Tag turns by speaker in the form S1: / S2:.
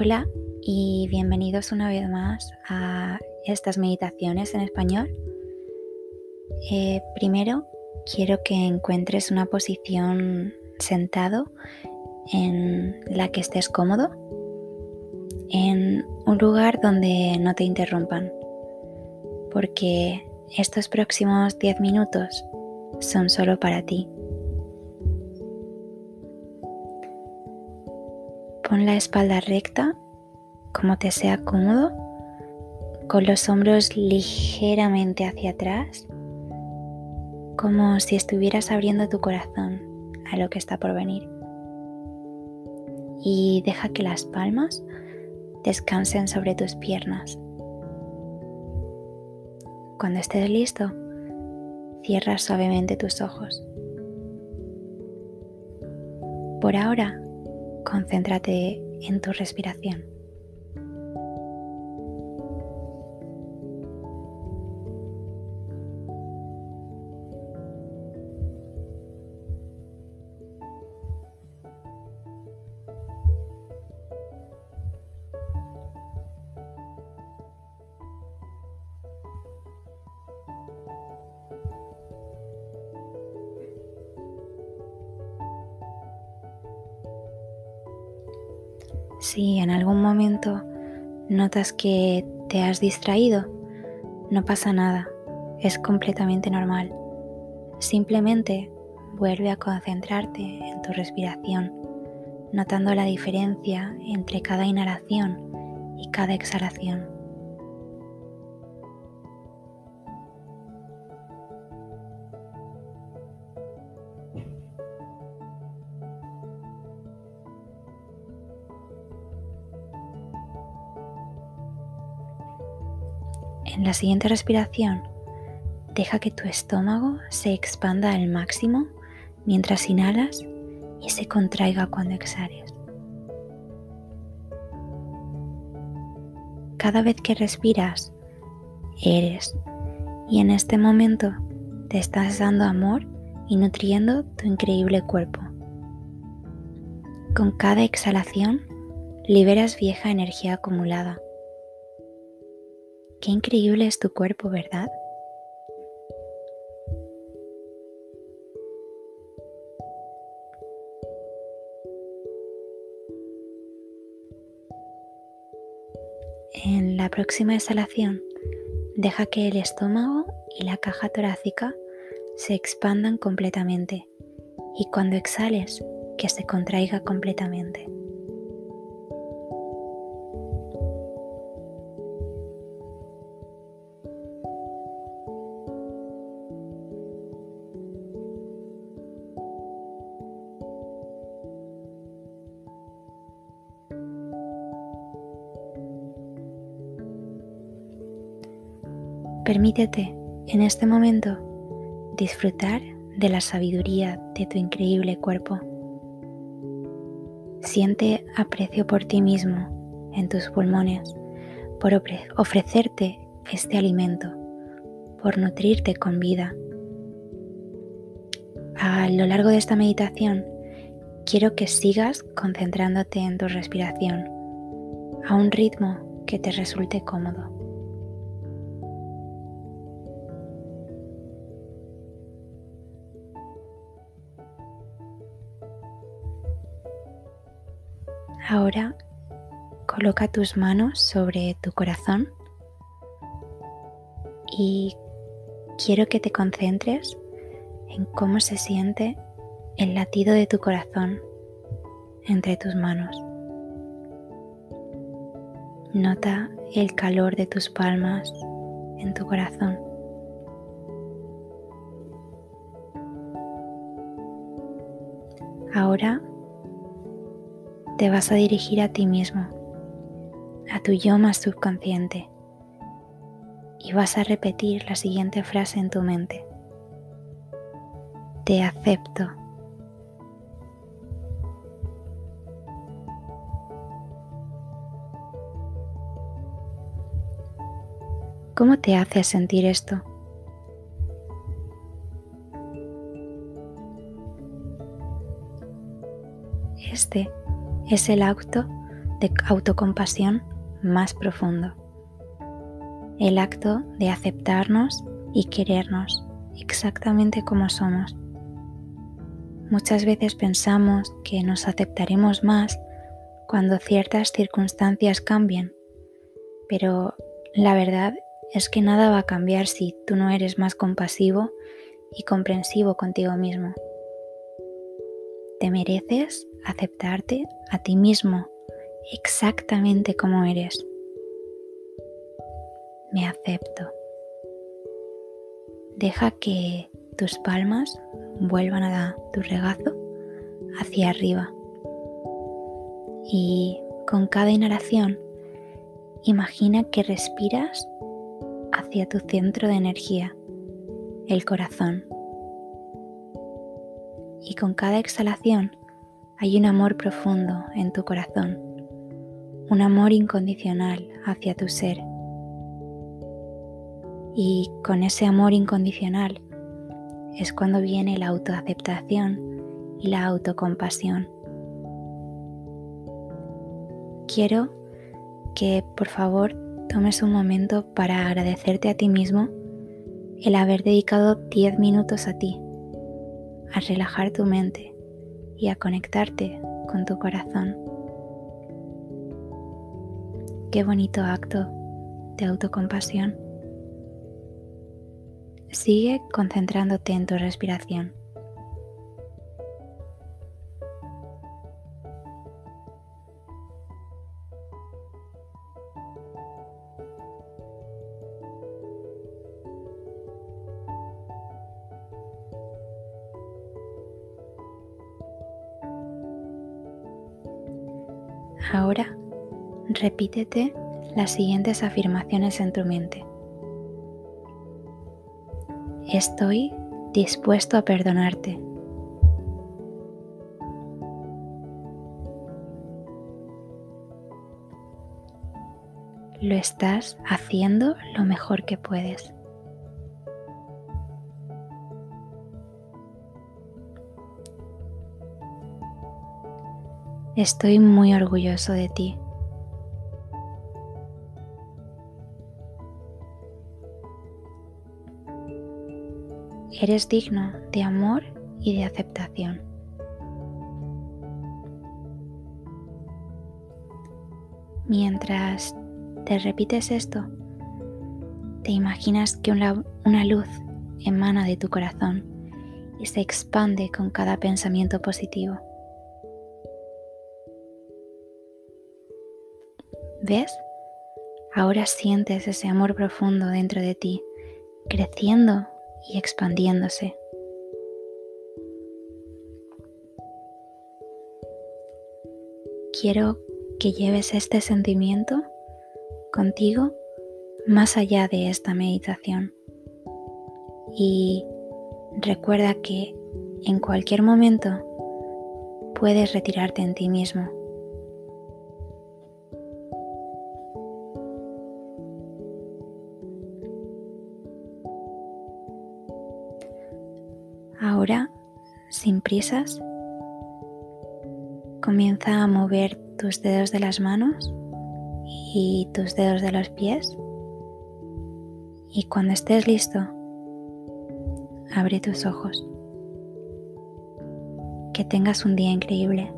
S1: Hola y bienvenidos una vez más a estas meditaciones en español. Eh, primero quiero que encuentres una posición sentado en la que estés cómodo, en un lugar donde no te interrumpan, porque estos próximos 10 minutos son solo para ti. La espalda recta, como te sea cómodo, con los hombros ligeramente hacia atrás, como si estuvieras abriendo tu corazón a lo que está por venir. Y deja que las palmas descansen sobre tus piernas. Cuando estés listo, cierra suavemente tus ojos. Por ahora, concéntrate en tu respiración. Si en algún momento notas que te has distraído, no pasa nada, es completamente normal. Simplemente vuelve a concentrarte en tu respiración, notando la diferencia entre cada inhalación y cada exhalación. En la siguiente respiración, deja que tu estómago se expanda al máximo mientras inhalas y se contraiga cuando exhales. Cada vez que respiras, eres y en este momento te estás dando amor y nutriendo tu increíble cuerpo. Con cada exhalación, liberas vieja energía acumulada Qué increíble es tu cuerpo, ¿verdad? En la próxima exhalación, deja que el estómago y la caja torácica se expandan completamente y cuando exhales, que se contraiga completamente. Permítete en este momento disfrutar de la sabiduría de tu increíble cuerpo. Siente aprecio por ti mismo en tus pulmones, por ofrecerte este alimento, por nutrirte con vida. A lo largo de esta meditación, quiero que sigas concentrándote en tu respiración a un ritmo que te resulte cómodo. Ahora coloca tus manos sobre tu corazón y quiero que te concentres en cómo se siente el latido de tu corazón entre tus manos. Nota el calor de tus palmas en tu corazón. Ahora te vas a dirigir a ti mismo, a tu yo más subconsciente, y vas a repetir la siguiente frase en tu mente. Te acepto. ¿Cómo te hace sentir esto? Este es el acto de autocompasión más profundo. El acto de aceptarnos y querernos exactamente como somos. Muchas veces pensamos que nos aceptaremos más cuando ciertas circunstancias cambien, pero la verdad es que nada va a cambiar si tú no eres más compasivo y comprensivo contigo mismo. Te mereces aceptarte a ti mismo exactamente como eres. Me acepto. Deja que tus palmas vuelvan a tu regazo hacia arriba. Y con cada inhalación, imagina que respiras hacia tu centro de energía, el corazón. Y con cada exhalación hay un amor profundo en tu corazón, un amor incondicional hacia tu ser. Y con ese amor incondicional es cuando viene la autoaceptación y la autocompasión. Quiero que por favor tomes un momento para agradecerte a ti mismo el haber dedicado 10 minutos a ti, a relajar tu mente y a conectarte con tu corazón. Qué bonito acto de autocompasión. Sigue concentrándote en tu respiración. Ahora repítete las siguientes afirmaciones en tu mente. Estoy dispuesto a perdonarte. Lo estás haciendo lo mejor que puedes. Estoy muy orgulloso de ti. Eres digno de amor y de aceptación. Mientras te repites esto, te imaginas que una, luz emana de tu corazón y se expande con cada pensamiento positivo. ¿Ves? Ahora sientes ese amor profundo dentro de ti, creciendo y expandiéndose. Quiero que lleves este sentimiento contigo más allá de esta meditación. Y recuerda que en cualquier momento puedes retirarte en ti mismo Sin prisas, comienza a mover tus dedos de las manos y tus dedos de los pies. Y cuando estés listo, abre tus ojos. Que tengas un día increíble.